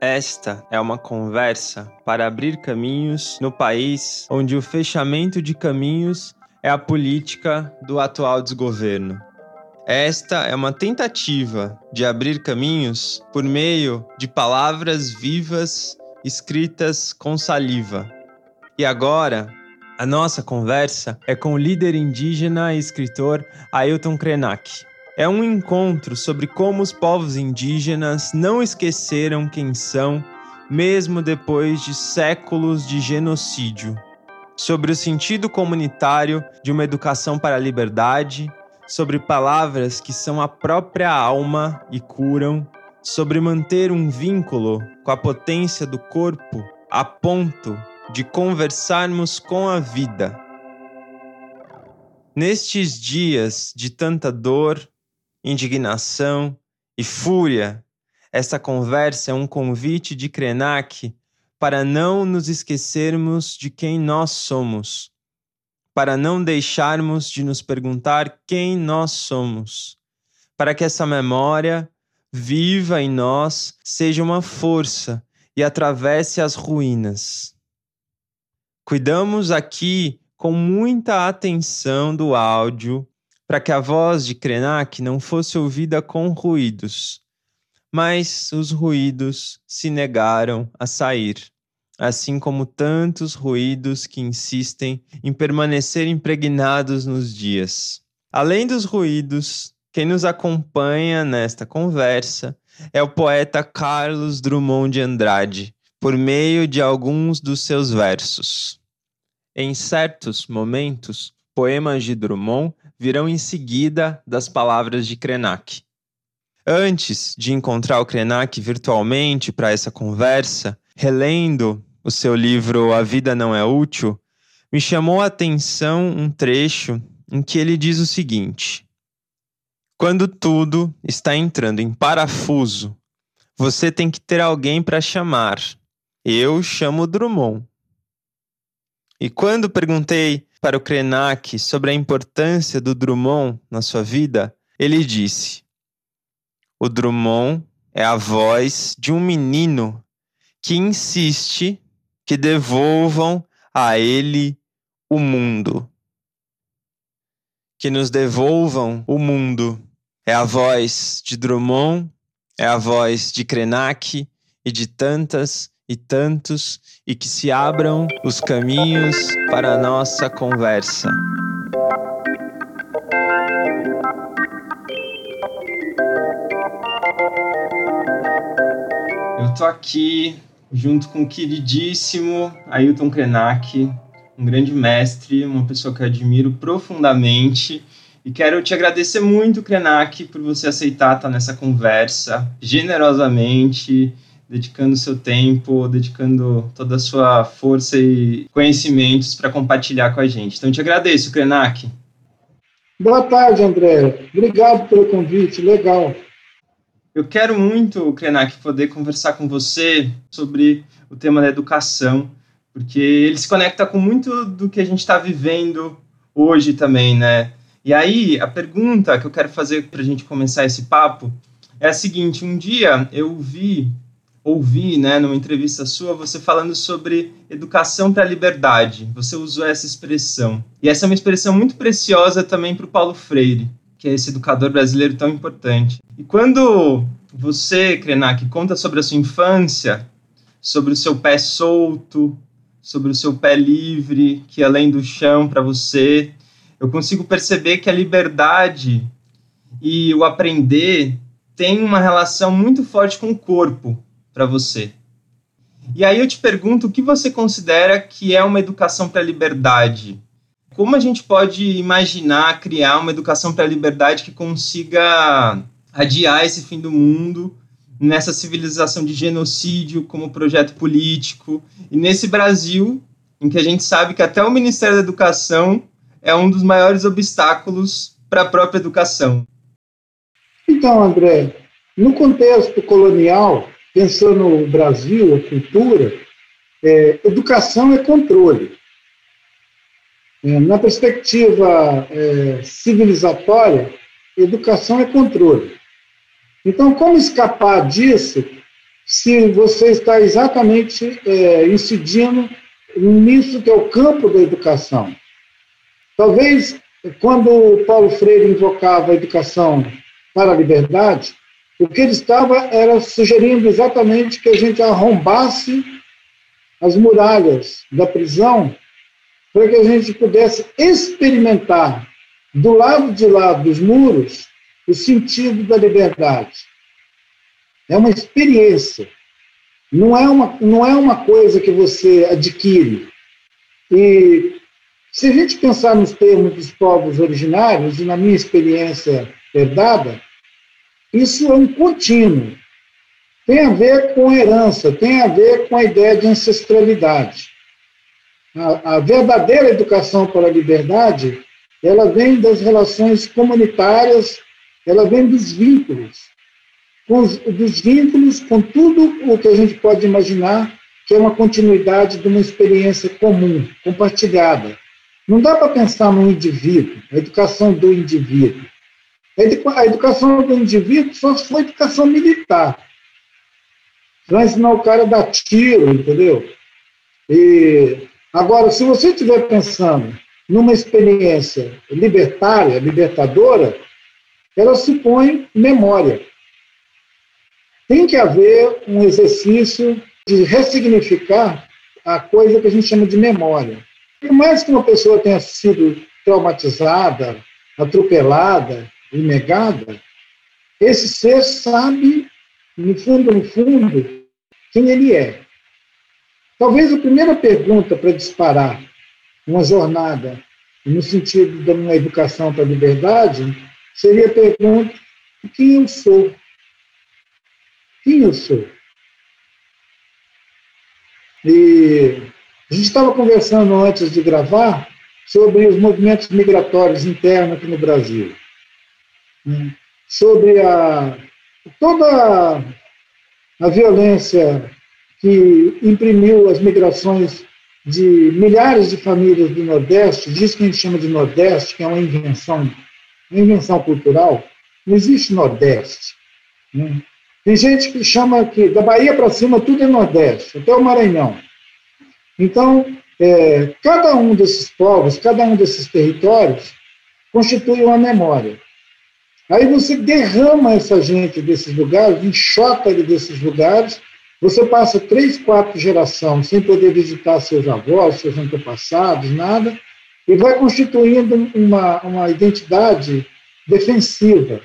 Esta é uma conversa para abrir caminhos no país onde o fechamento de caminhos é a política do atual desgoverno. Esta é uma tentativa de abrir caminhos por meio de palavras vivas escritas com saliva. E agora, a nossa conversa é com o líder indígena e escritor Ailton Krenak. É um encontro sobre como os povos indígenas não esqueceram quem são, mesmo depois de séculos de genocídio. Sobre o sentido comunitário de uma educação para a liberdade, sobre palavras que são a própria alma e curam, sobre manter um vínculo com a potência do corpo a ponto de conversarmos com a vida. Nestes dias de tanta dor, indignação e fúria, esta conversa é um convite de Krenak para não nos esquecermos de quem nós somos, para não deixarmos de nos perguntar quem nós somos, para que essa memória viva em nós seja uma força e atravesse as ruínas. Cuidamos aqui com muita atenção do áudio para que a voz de Krenak não fosse ouvida com ruídos, mas os ruídos se negaram a sair, assim como tantos ruídos que insistem em permanecer impregnados nos dias. Além dos ruídos, quem nos acompanha nesta conversa é o poeta Carlos Drummond de Andrade, por meio de alguns dos seus versos. Em certos momentos, poemas de Drummond virão em seguida das palavras de Krenak. Antes de encontrar o Krenak virtualmente para essa conversa, relendo o seu livro A Vida Não É Útil, me chamou a atenção um trecho em que ele diz o seguinte: Quando tudo está entrando em parafuso, você tem que ter alguém para chamar. Eu chamo Drummond. E quando perguntei para o Krenak sobre a importância do Drummond na sua vida, ele disse: O Drummond é a voz de um menino que insiste que devolvam a ele o mundo. Que nos devolvam o mundo. É a voz de Drummond, é a voz de Krenak e de tantas e tantos e que se abram os caminhos para a nossa conversa. Eu tô aqui junto com o queridíssimo Ailton Krenak, um grande mestre, uma pessoa que eu admiro profundamente. E quero te agradecer muito, Krenak, por você aceitar estar nessa conversa generosamente dedicando seu tempo, dedicando toda a sua força e conhecimentos para compartilhar com a gente. Então, te agradeço, Krenak. Boa tarde, André. Obrigado pelo convite, legal. Eu quero muito, Krenak, poder conversar com você sobre o tema da educação, porque ele se conecta com muito do que a gente está vivendo hoje também, né? E aí, a pergunta que eu quero fazer para a gente começar esse papo é a seguinte: um dia eu vi ouvi, né, numa entrevista sua, você falando sobre educação para a liberdade. Você usou essa expressão. E essa é uma expressão muito preciosa também para o Paulo Freire, que é esse educador brasileiro tão importante. E quando você, Krenak, conta sobre a sua infância, sobre o seu pé solto, sobre o seu pé livre, que além do chão para você, eu consigo perceber que a liberdade e o aprender tem uma relação muito forte com o corpo para você. E aí eu te pergunto, o que você considera que é uma educação para a liberdade? Como a gente pode imaginar criar uma educação para a liberdade que consiga adiar esse fim do mundo nessa civilização de genocídio como projeto político e nesse Brasil em que a gente sabe que até o Ministério da Educação é um dos maiores obstáculos para a própria educação. Então, André, no contexto colonial, pensando no Brasil, a cultura, é, educação é controle. É, na perspectiva é, civilizatória, educação é controle. Então, como escapar disso se você está exatamente é, incidindo nisso que é o campo da educação? Talvez, quando Paulo Freire invocava a educação para a liberdade, o que ele estava era sugerindo exatamente que a gente arrombasse as muralhas da prisão para que a gente pudesse experimentar do lado de lá dos muros o sentido da liberdade. É uma experiência. Não é uma, não é uma coisa que você adquire. E se a gente pensar nos termos dos povos originários, e na minha experiência herdada, isso é um contínuo. Tem a ver com herança, tem a ver com a ideia de ancestralidade. A, a verdadeira educação para a liberdade, ela vem das relações comunitárias, ela vem dos vínculos, os, dos vínculos com tudo o que a gente pode imaginar que é uma continuidade de uma experiência comum, compartilhada. Não dá para pensar no indivíduo, a educação do indivíduo. A educação do indivíduo só foi educação militar. Vai ensinar o cara a dar tiro, entendeu? E, agora, se você estiver pensando numa experiência libertária, libertadora, ela supõe memória. Tem que haver um exercício de ressignificar a coisa que a gente chama de memória. Por mais que uma pessoa tenha sido traumatizada, atropelada, e negada, esse ser sabe, no fundo, no fundo, quem ele é. Talvez a primeira pergunta para disparar uma jornada no sentido de uma educação para a liberdade seria a pergunta: quem eu sou? Quem eu sou? E a gente estava conversando antes de gravar sobre os movimentos migratórios internos aqui no Brasil sobre a, toda a violência que imprimiu as migrações de milhares de famílias do Nordeste, disso que a gente chama de Nordeste, que é uma invenção, uma invenção cultural, não existe Nordeste. Né? Tem gente que chama que da Bahia para cima tudo é Nordeste, até o Maranhão. Então, é, cada um desses povos, cada um desses territórios constitui uma memória. Aí você derrama essa gente desses lugares, enxota ele desses lugares, você passa três, quatro gerações sem poder visitar seus avós, seus antepassados, nada, e vai constituindo uma, uma identidade defensiva,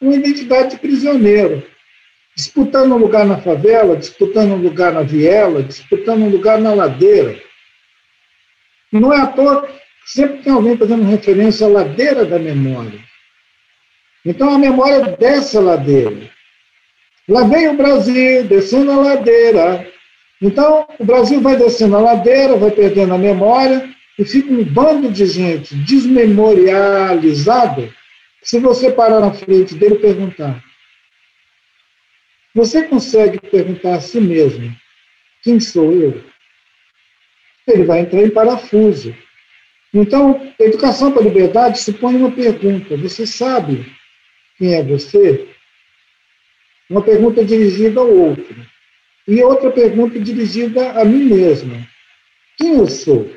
uma identidade de prisioneiro, disputando um lugar na favela, disputando um lugar na viela, disputando um lugar na ladeira. Não é à toa sempre tem alguém fazendo referência à ladeira da memória. Então a memória desce a ladeira. Lá vem o Brasil descendo a ladeira. Então o Brasil vai descendo a ladeira, vai perdendo a memória e fica um bando de gente desmemorializado. Se você parar na frente dele e perguntar, você consegue perguntar a si mesmo: quem sou eu? Ele vai entrar em parafuso. Então, educação para a liberdade supõe uma pergunta: você sabe quem é você? Uma pergunta dirigida ao outro. E outra pergunta dirigida a mim mesma. Quem eu sou?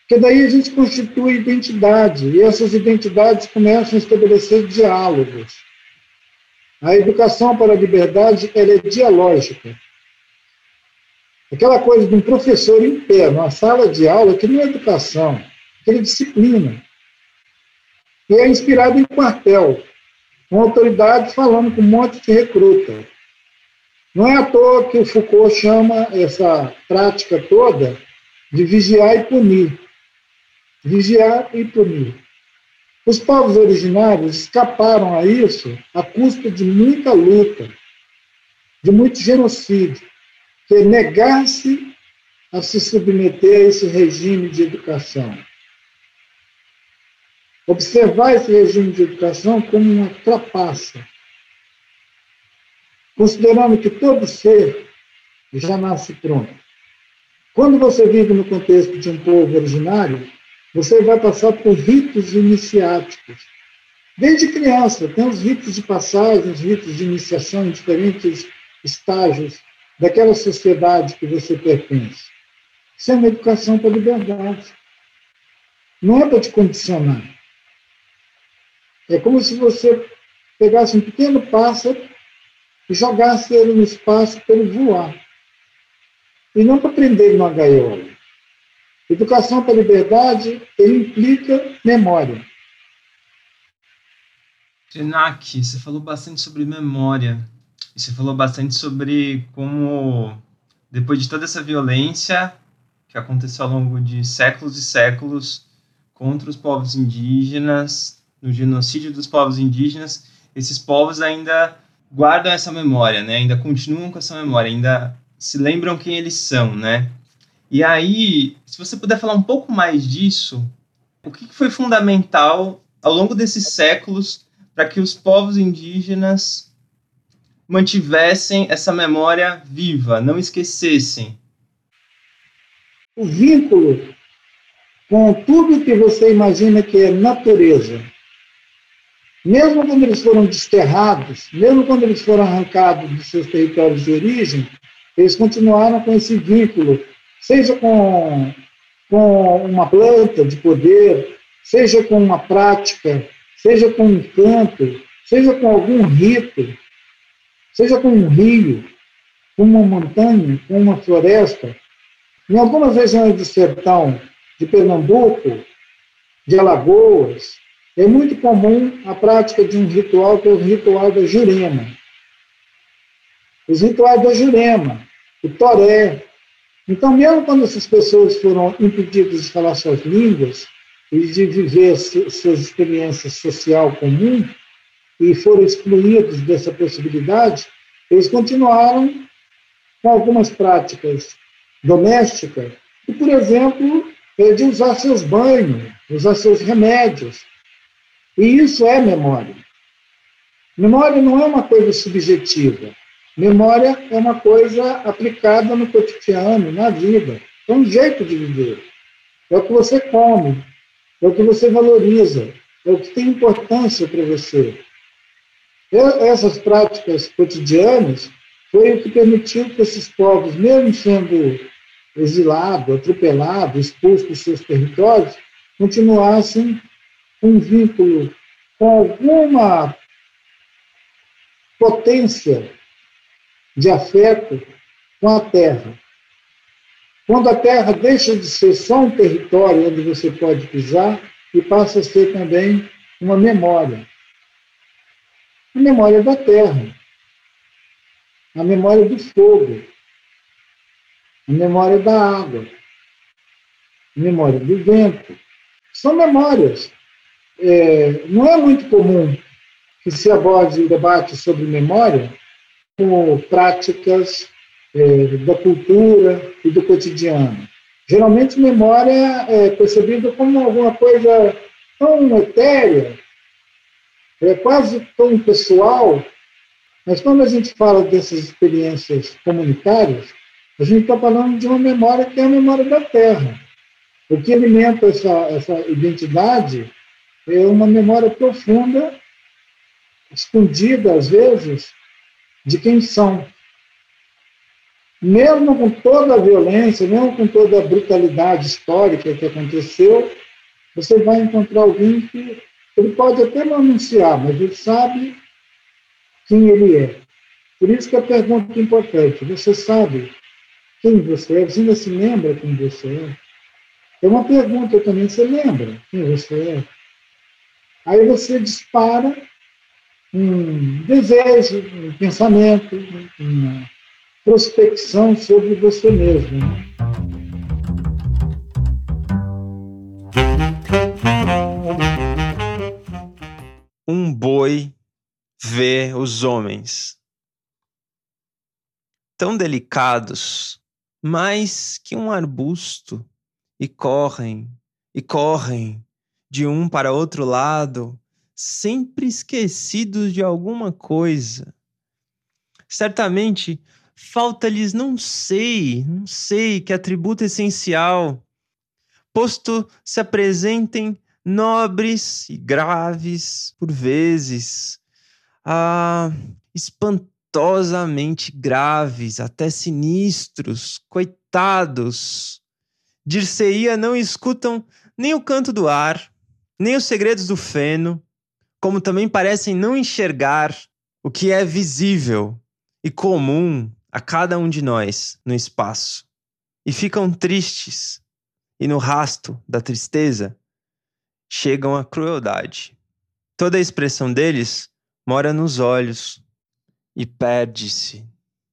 Porque daí a gente constitui identidade, e essas identidades começam a estabelecer diálogos. A educação para a liberdade ela é dialógica. Aquela coisa de um professor em pé, numa sala de aula, que não é educação, que é disciplina. E é inspirado em quartel uma autoridade falando com um monte de recruta. Não é à toa que o Foucault chama essa prática toda de vigiar e punir. Vigiar e punir. Os povos originários escaparam a isso à custa de muita luta, de muito genocídio, que é negar-se a se submeter a esse regime de educação observar esse regime de educação como uma trapaça, considerando que todo ser já nasce pronto. Quando você vive no contexto de um povo originário, você vai passar por ritos iniciáticos. Desde criança, tem os ritos de passagem, os ritos de iniciação em diferentes estágios daquela sociedade que você pertence. Isso é uma educação para a liberdade. Não é para te condicionar. É como se você pegasse um pequeno pássaro e jogasse ele no espaço para ele voar. E não para prender numa gaiola. Educação para a liberdade, ele implica memória. Krenak, você falou bastante sobre memória. Você falou bastante sobre como, depois de toda essa violência que aconteceu ao longo de séculos e séculos contra os povos indígenas, no genocídio dos povos indígenas, esses povos ainda guardam essa memória, né? Ainda continuam com essa memória, ainda se lembram quem eles são, né? E aí, se você puder falar um pouco mais disso, o que foi fundamental ao longo desses séculos para que os povos indígenas mantivessem essa memória viva, não esquecessem? O vínculo com tudo que você imagina que é natureza, mesmo quando eles foram desterrados, mesmo quando eles foram arrancados dos seus territórios de origem, eles continuaram com esse vínculo, seja com, com uma planta de poder, seja com uma prática, seja com um canto, seja com algum rito, seja com um rio, com uma montanha, com uma floresta. Em algumas regiões do sertão de Pernambuco, de Alagoas, é muito comum a prática de um ritual que é o ritual da Jurema. Os rituais da Jurema, o Toré. Então, mesmo quando essas pessoas foram impedidas de falar suas línguas e de viver suas experiências social comum e foram excluídos dessa possibilidade, eles continuaram com algumas práticas domésticas, e, por exemplo, é de usar seus banhos, usar seus remédios, e isso é memória. Memória não é uma coisa subjetiva. Memória é uma coisa aplicada no cotidiano, na vida. É um jeito de viver. É o que você come, é o que você valoriza, é o que tem importância para você. Essas práticas cotidianas foi o que permitiu que esses povos, mesmo sendo exilados, atropelados, expulsos dos seus territórios, continuassem um vínculo com alguma potência de afeto com a terra. Quando a terra deixa de ser só um território onde você pode pisar e passa a ser também uma memória. A memória da terra, a memória do fogo, a memória da água, a memória do vento. São memórias é, não é muito comum que se aborde o debate sobre memória com práticas é, da cultura e do cotidiano. Geralmente, memória é percebida como alguma coisa tão etérea, é quase tão pessoal, mas quando a gente fala dessas experiências comunitárias, a gente está falando de uma memória que é a memória da Terra. O que alimenta essa, essa identidade é uma memória profunda, escondida às vezes, de quem são. Mesmo com toda a violência, mesmo com toda a brutalidade histórica que aconteceu, você vai encontrar alguém que ele pode até não anunciar, mas ele sabe quem ele é. Por isso que a pergunta é importante. Você sabe quem você é? Você ainda se lembra quem você é? É uma pergunta também. Você lembra quem você é? Aí você dispara um desejo, um pensamento, uma prospecção sobre você mesmo. Né? Um boi vê os homens tão delicados, mais que um arbusto, e correm, e correm, de um para outro lado, sempre esquecidos de alguma coisa. Certamente falta-lhes não sei, não sei que atributo essencial, posto se apresentem nobres e graves por vezes, ah, espantosamente graves, até sinistros, coitados. Dirceia não escutam nem o canto do ar, nem os segredos do feno, como também parecem não enxergar o que é visível e comum a cada um de nós no espaço. E ficam tristes, e no rasto da tristeza chegam à crueldade. Toda a expressão deles mora nos olhos e perde-se.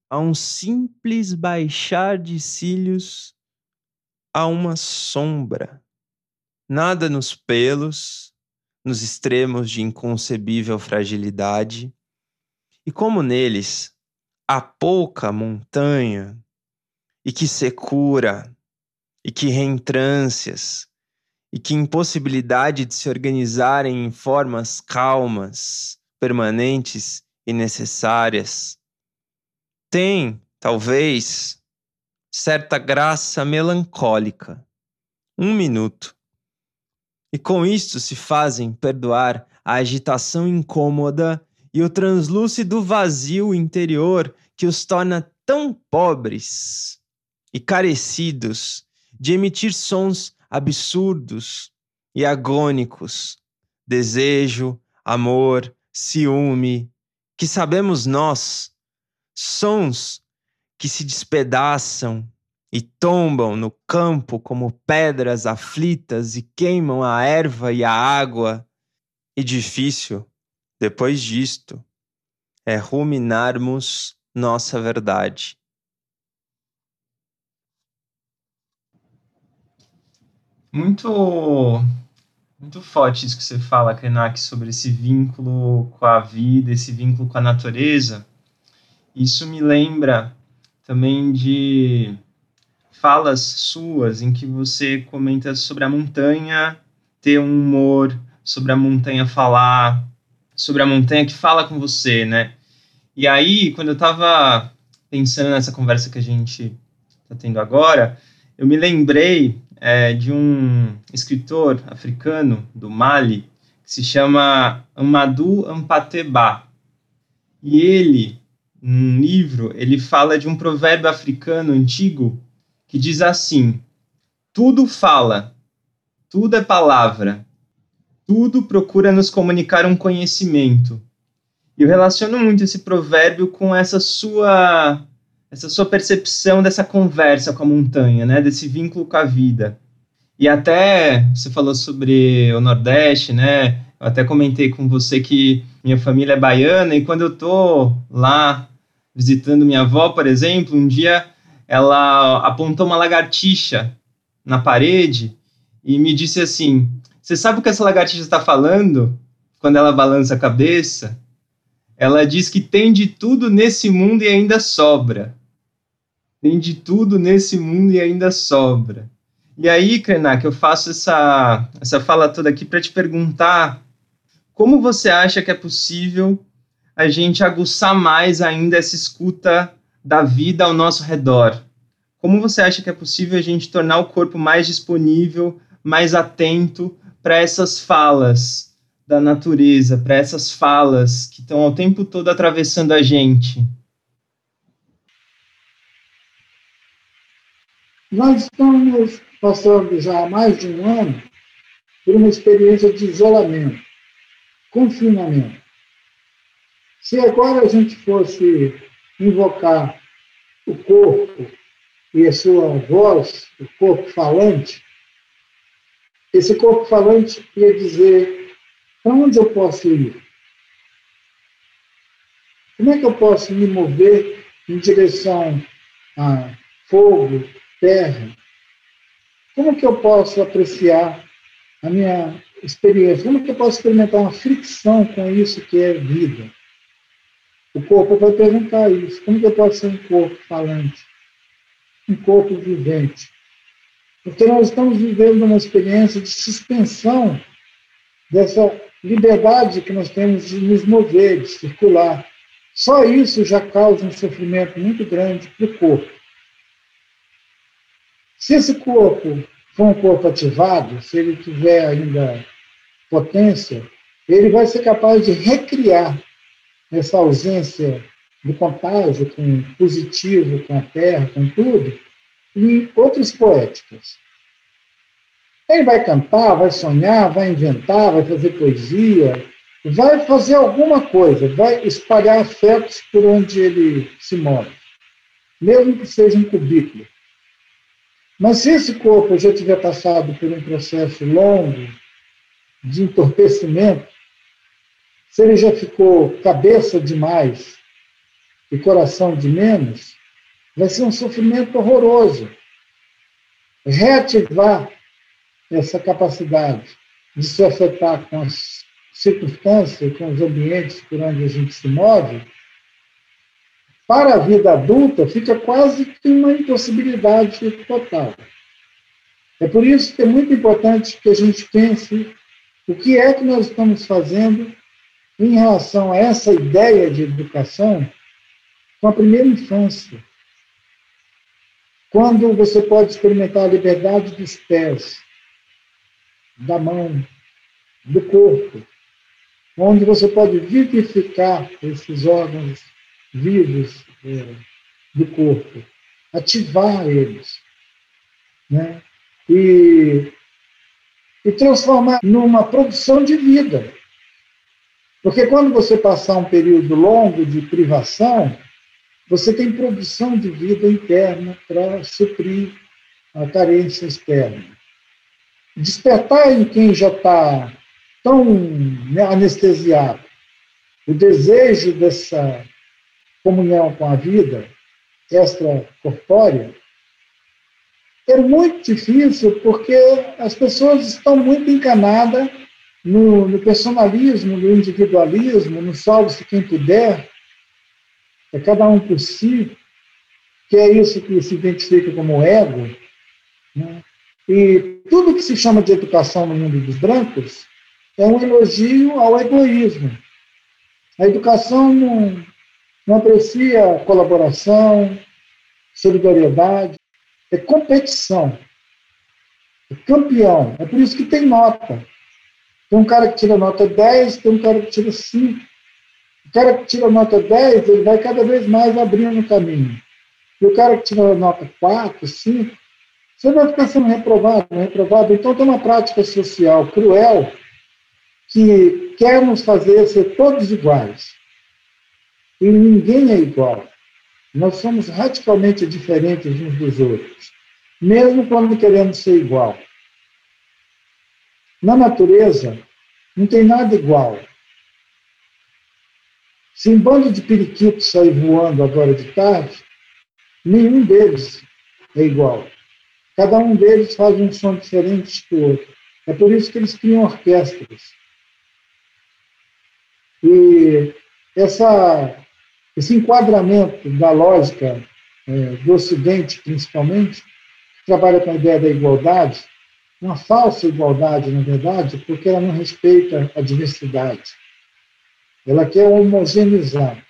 A um simples baixar de cílios, a uma sombra. Nada nos pelos, nos extremos de inconcebível fragilidade, e como neles há pouca montanha, e que secura, e que reentrâncias, e que impossibilidade de se organizarem em formas calmas, permanentes e necessárias, tem, talvez, certa graça melancólica. Um minuto. E com isto se fazem perdoar a agitação incômoda e o translúcido vazio interior que os torna tão pobres e carecidos de emitir sons absurdos e agônicos, desejo, amor, ciúme, que sabemos nós, sons que se despedaçam e tombam no campo como pedras aflitas e queimam a erva e a água. E difícil, depois disto, é ruminarmos nossa verdade. Muito muito forte isso que você fala, Krenak, sobre esse vínculo com a vida, esse vínculo com a natureza. Isso me lembra também de falas suas em que você comenta sobre a montanha ter um humor, sobre a montanha falar, sobre a montanha que fala com você, né? E aí, quando eu estava pensando nessa conversa que a gente está tendo agora, eu me lembrei é, de um escritor africano do Mali que se chama Amadou Ampateba. E ele, num livro, ele fala de um provérbio africano antigo que diz assim: Tudo fala, tudo é palavra, tudo procura nos comunicar um conhecimento. E eu relaciono muito esse provérbio com essa sua essa sua percepção dessa conversa com a montanha, né, desse vínculo com a vida. E até você falou sobre o Nordeste, né? Eu até comentei com você que minha família é baiana e quando eu tô lá visitando minha avó, por exemplo, um dia ela apontou uma lagartixa na parede e me disse assim: Você sabe o que essa lagartixa está falando quando ela balança a cabeça? Ela diz que tem de tudo nesse mundo e ainda sobra. Tem de tudo nesse mundo e ainda sobra. E aí, Krenak, eu faço essa, essa fala toda aqui para te perguntar como você acha que é possível a gente aguçar mais ainda essa escuta da vida ao nosso redor? Como você acha que é possível a gente tornar o corpo mais disponível, mais atento para essas falas da natureza, para essas falas que estão ao tempo todo atravessando a gente? Nós estamos passando já há mais de um ano por uma experiência de isolamento, confinamento. Se agora a gente fosse invocar o corpo e a sua voz, o corpo falante, esse corpo falante ia dizer: para onde eu posso ir? Como é que eu posso me mover em direção a fogo, terra? Como que eu posso apreciar a minha experiência? Como que eu posso experimentar uma fricção com isso que é vida? O corpo vai perguntar isso. Como que eu posso ser um corpo falante? Um corpo vivente? Porque nós estamos vivendo uma experiência de suspensão dessa liberdade que nós temos de nos mover, de circular, Só isso já causa um sofrimento muito grande para o corpo. Se esse corpo for um corpo ativado, se ele tiver ainda potência, ele vai ser capaz de recriar essa ausência do contágio com positivo, com a terra, com tudo, em outras poéticas. Ele vai cantar, vai sonhar, vai inventar, vai fazer poesia, vai fazer alguma coisa, vai espalhar afetos por onde ele se move, mesmo que seja um cubículo. Mas se esse corpo já tiver passado por um processo longo de entorpecimento, se ele já ficou cabeça demais e coração de menos, vai ser um sofrimento horroroso. Reativar essa capacidade de se afetar com as circunstâncias, com os ambientes por onde a gente se move, para a vida adulta fica quase que uma impossibilidade total. É por isso que é muito importante que a gente pense o que é que nós estamos fazendo em relação a essa ideia de educação com a primeira infância. Quando você pode experimentar a liberdade dos pés, da mão, do corpo, onde você pode vivificar esses órgãos vivos é, do corpo, ativar eles, né? E, e transformar numa produção de vida. Porque quando você passar um período longo de privação, você tem produção de vida interna para suprir a carência externa. Despertar em quem já está tão né, anestesiado o desejo dessa comunhão com a vida extracorpórea é muito difícil porque as pessoas estão muito encanadas no, no personalismo, no individualismo, no salve-se quem puder, é cada um por si, que é isso que se identifica como ego. Né? E tudo que se chama de educação no mundo dos brancos é um elogio ao egoísmo. A educação não, não aprecia colaboração, solidariedade, é competição. É campeão. É por isso que tem nota. Tem um cara que tira nota 10, tem um cara que tira 5. O cara que tira nota 10, ele vai cada vez mais abrindo o caminho. E o cara que tira nota 4, 5, você vai ficar sendo reprovado, reprovado. Então tem uma prática social cruel que quer nos fazer ser todos iguais. E ninguém é igual. Nós somos radicalmente diferentes uns dos outros, mesmo quando queremos ser igual. Na natureza, não tem nada igual. Se um bando de periquitos sair voando agora de tarde, nenhum deles é igual. Cada um deles faz um som diferente do outro. É por isso que eles criam orquestras. E essa, esse enquadramento da lógica é, do Ocidente, principalmente, que trabalha com a ideia da igualdade, uma falsa igualdade, na verdade, porque ela não respeita a diversidade. Ela quer homogeneizar.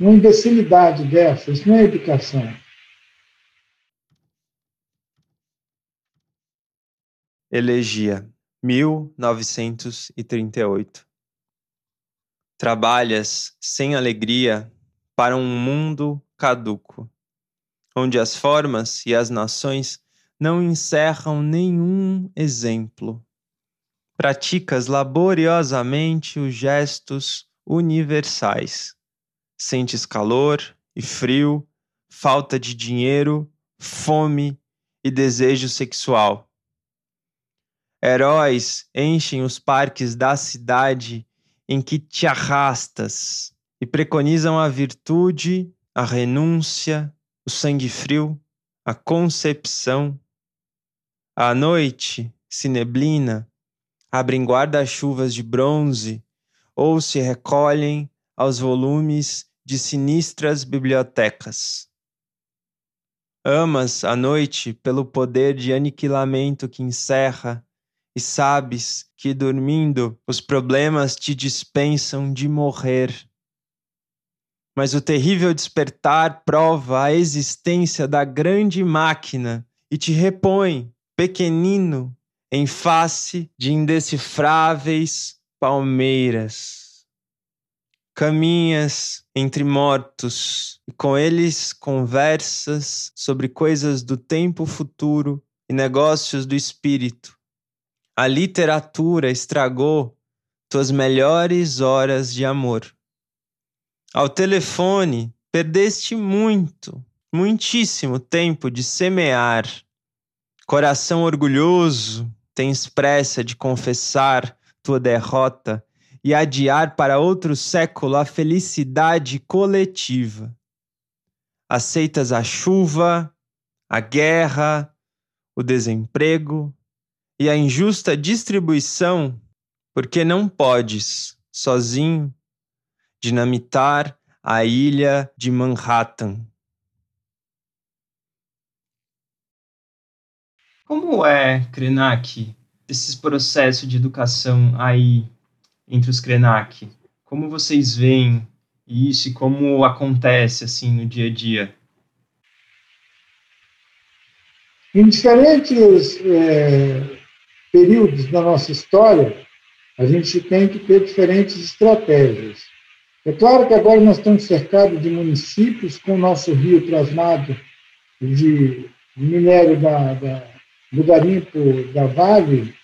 Uma imbecilidade dessa, isso não é educação. Elegia, 1938. Trabalhas sem alegria para um mundo caduco, onde as formas e as nações não encerram nenhum exemplo. Praticas laboriosamente os gestos universais. Sentes calor e frio, falta de dinheiro, fome e desejo sexual. Heróis enchem os parques da cidade em que te arrastas e preconizam a virtude, a renúncia, o sangue frio, a concepção. À noite, se neblina, abrem guarda-chuvas de bronze ou se recolhem aos volumes de sinistras bibliotecas. Amas a noite pelo poder de aniquilamento que encerra, e sabes que dormindo os problemas te dispensam de morrer. Mas o terrível despertar prova a existência da grande máquina e te repõe, pequenino, em face de indecifráveis palmeiras. Caminhas entre mortos e com eles conversas sobre coisas do tempo futuro e negócios do espírito. A literatura estragou tuas melhores horas de amor. Ao telefone, perdeste muito, muitíssimo tempo de semear. Coração orgulhoso, tens pressa de confessar tua derrota e adiar para outro século a felicidade coletiva. Aceitas a chuva, a guerra, o desemprego e a injusta distribuição, porque não podes, sozinho, dinamitar a ilha de Manhattan. Como é, Krenak, esses processos de educação aí entre os Krenak? Como vocês veem isso e como acontece assim no dia a dia? Em diferentes é, períodos da nossa história, a gente tem que ter diferentes estratégias. É claro que agora nós estamos cercados de municípios com o nosso rio plasmado de minério da, da, do garimpo da Vale,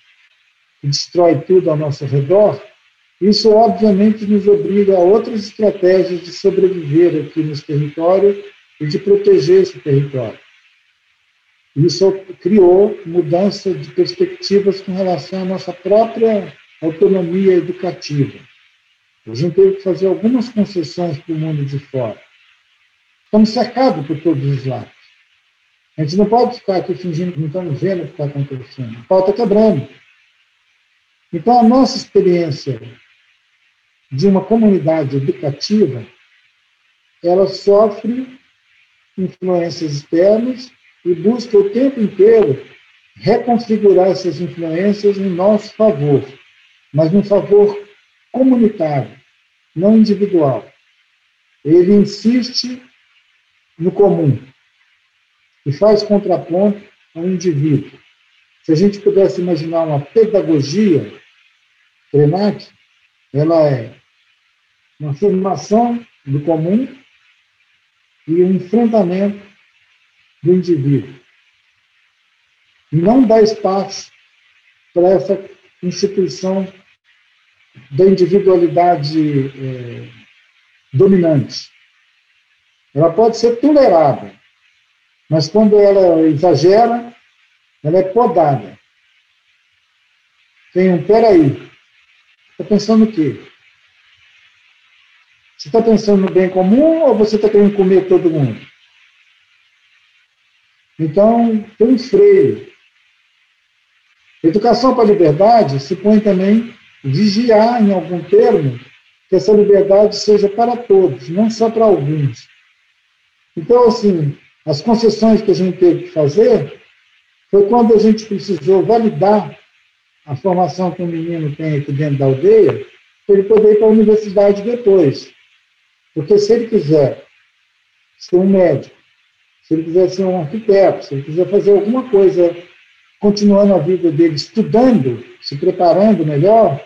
que destrói tudo ao nosso redor, isso obviamente nos obriga a outras estratégias de sobreviver aqui nesse território e de proteger esse território. Isso criou mudança de perspectivas com relação à nossa própria autonomia educativa. A gente teve que fazer algumas concessões para o mundo de fora. Estamos cercados por todos os lados. A gente não pode ficar aqui fingindo que não estamos vendo o que está acontecendo. A pau está quebrando. Então, a nossa experiência de uma comunidade educativa, ela sofre influências externas e busca o tempo inteiro reconfigurar essas influências em nosso favor, mas num favor comunitário, não individual. Ele insiste no comum e faz contraponto ao indivíduo. Se a gente pudesse imaginar uma pedagogia, Krenak, ela é uma afirmação do comum e um enfrentamento do indivíduo. Não dá espaço para essa instituição da individualidade é, dominante. Ela pode ser tolerada, mas quando ela exagera, ela é podada. Tem um, peraí, está pensando o quê? Você está pensando no bem comum ou você está querendo comer todo mundo? Então, tem um freio. Educação para a liberdade se põe também vigiar, em algum termo, que essa liberdade seja para todos, não só para alguns. Então, assim, as concessões que a gente teve que fazer foi quando a gente precisou validar a formação que o menino tem aqui dentro da aldeia, para ele poder ir para a universidade depois. Porque se ele quiser ser um médico, se ele quiser ser um arquiteto, se ele quiser fazer alguma coisa, continuando a vida dele, estudando, se preparando melhor,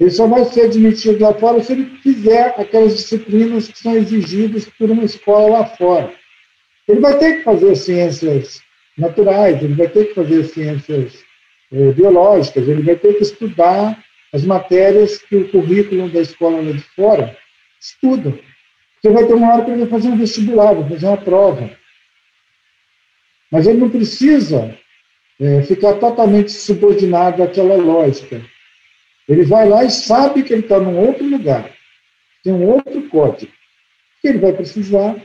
ele só vai ser admitido lá fora se ele fizer aquelas disciplinas que são exigidas por uma escola lá fora. Ele vai ter que fazer ciências naturais, ele vai ter que fazer ciências eh, biológicas, ele vai ter que estudar as matérias que o currículo da escola lá de fora estuda. Porque vai ter uma hora que ele vai fazer um vestibular, vai fazer uma prova. Mas ele não precisa é, ficar totalmente subordinado àquela lógica. Ele vai lá e sabe que ele está num outro lugar, tem um outro código. Que ele vai precisar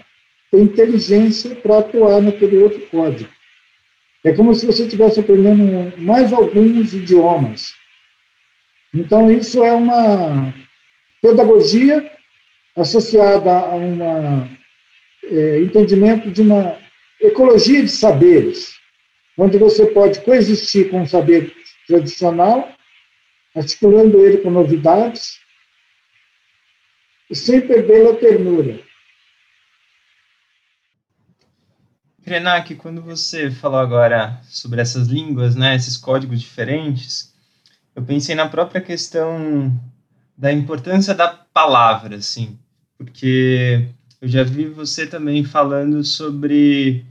ter inteligência para atuar naquele outro código. É como se você estivesse aprendendo mais alguns idiomas. Então, isso é uma pedagogia associada a um é, entendimento de uma ecologia de saberes, onde você pode coexistir com o saber tradicional, articulando ele com novidades, sem perder a ternura. Krenak, quando você falou agora sobre essas línguas, né, esses códigos diferentes, eu pensei na própria questão da importância da palavra, assim, porque eu já vi você também falando sobre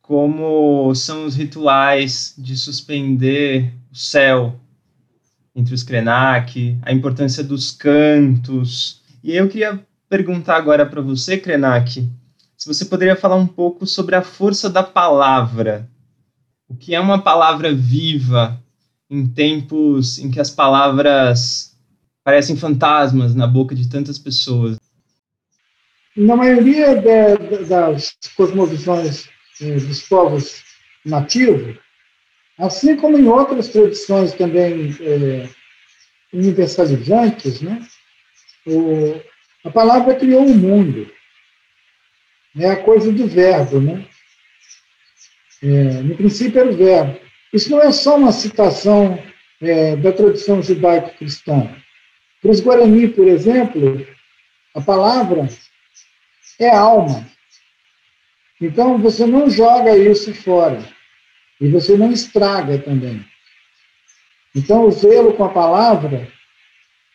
como são os rituais de suspender o céu entre os Krenak, a importância dos cantos. E eu queria perguntar agora para você, Krenak, se você poderia falar um pouco sobre a força da palavra. O que é uma palavra viva em tempos em que as palavras parecem fantasmas na boca de tantas pessoas? Na maioria das cosmovisões eh, dos povos nativos, assim como em outras tradições também eh, universalizantes, né, o, a palavra criou o mundo é a coisa do verbo, né? É, no princípio era o verbo. Isso não é só uma citação é, da tradição judaico-cristã. Para os Guarani, por exemplo, a palavra é alma. Então, você não joga isso fora. E você não estraga também. Então, o zelo com a palavra,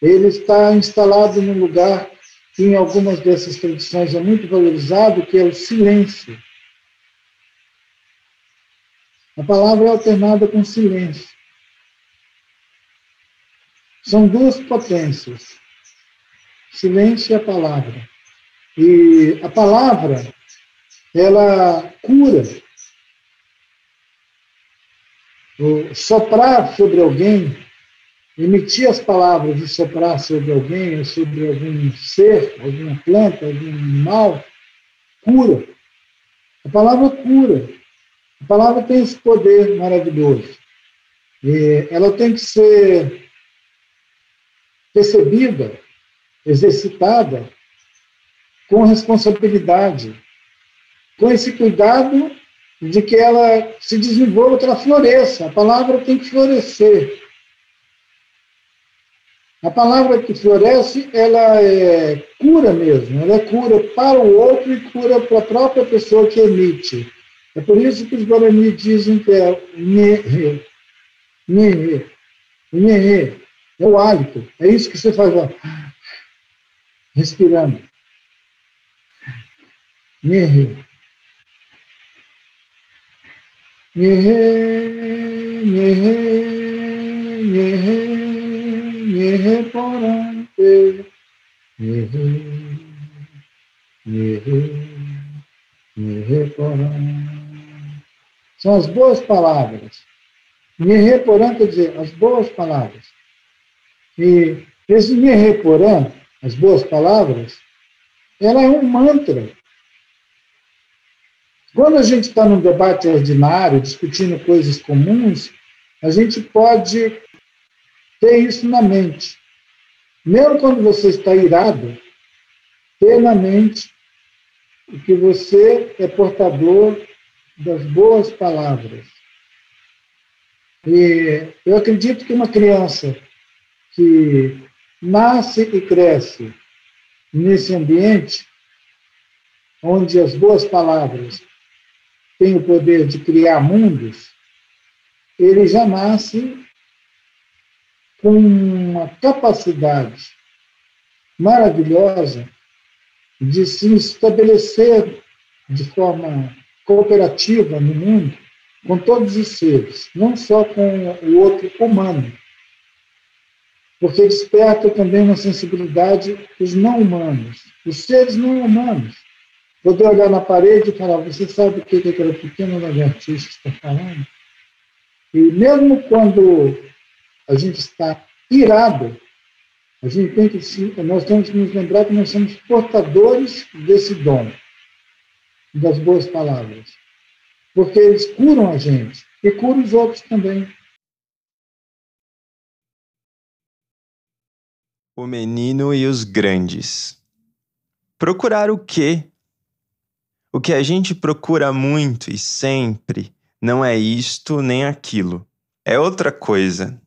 ele está instalado num lugar que em algumas dessas tradições é muito valorizado, que é o silêncio. A palavra é alternada com silêncio. São duas potências, silêncio e a palavra. E a palavra, ela cura. O soprar sobre alguém emitir as palavras e soprar sobre alguém, ou sobre algum ser, alguma planta, algum animal, cura. A palavra cura. A palavra tem esse poder maravilhoso. E ela tem que ser percebida, exercitada, com responsabilidade, com esse cuidado de que ela se desenvolva, que ela floresça. A palavra tem que florescer. A palavra que floresce, ela é cura mesmo, ela é cura para o outro e cura para a própria pessoa que emite. É por isso que os Guarani dizem que é nhe, nhe, nhe, é o hálito. É isso que você faz, ó, respirando. Nhe, nhe, nhe, nhe, reporante, me reporante. São as boas palavras. Me quer dizer as boas palavras. E esse me as boas palavras, ela é um mantra. Quando a gente está num debate ordinário, discutindo coisas comuns, a gente pode ter isso na mente. Mesmo quando você está irado, ter na mente que você é portador das boas palavras. E eu acredito que uma criança que nasce e cresce nesse ambiente, onde as boas palavras têm o poder de criar mundos, ele já nasce com uma capacidade maravilhosa de se estabelecer de forma cooperativa no mundo com todos os seres, não só com o outro humano, porque desperta também uma sensibilidade dos não humanos, os seres não humanos. Poder olhar na parede e falar: Você sabe o que aquela pequena lagartixa está falando? E mesmo quando a gente está irado. A gente tem que, nós temos que nos lembrar que nós somos portadores desse dom, das boas palavras. Porque eles curam a gente e curam os outros também. O menino e os grandes. Procurar o quê? O que a gente procura muito e sempre não é isto nem aquilo, é outra coisa.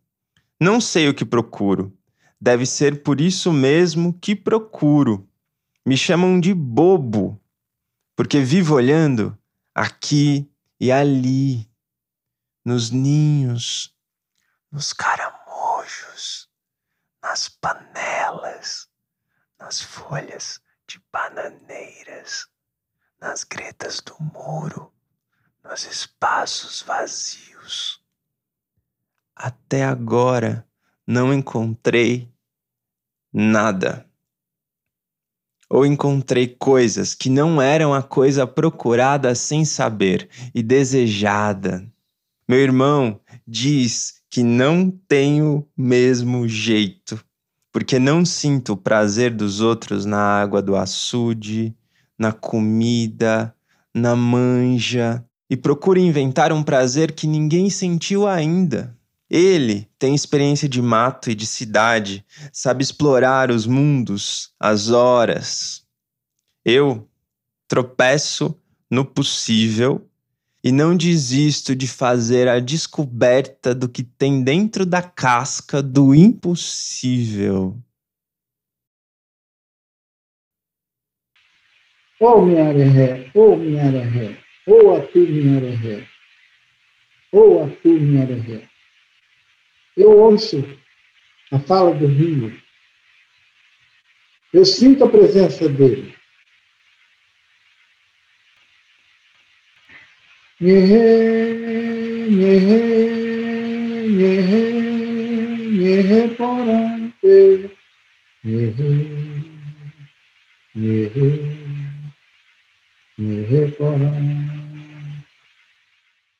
Não sei o que procuro. Deve ser por isso mesmo que procuro. Me chamam de bobo, porque vivo olhando aqui e ali, nos ninhos, nos caramujos, nas panelas, nas folhas de bananeiras, nas gretas do muro, nos espaços vazios. Até agora não encontrei nada. Ou encontrei coisas que não eram a coisa procurada sem saber e desejada. Meu irmão diz que não tenho mesmo jeito, porque não sinto o prazer dos outros na água do açude, na comida, na manja, e procura inventar um prazer que ninguém sentiu ainda. Ele tem experiência de mato e de cidade, sabe explorar os mundos, as horas. Eu tropeço no possível e não desisto de fazer a descoberta do que tem dentro da casca do impossível. Oh, minha ré, oh, minha ré, oh, a tu, minha ré, oh, a tu, minha ré. Eu ouço a fala do rio. Eu sinto a presença dele. Nhehe porante, porante.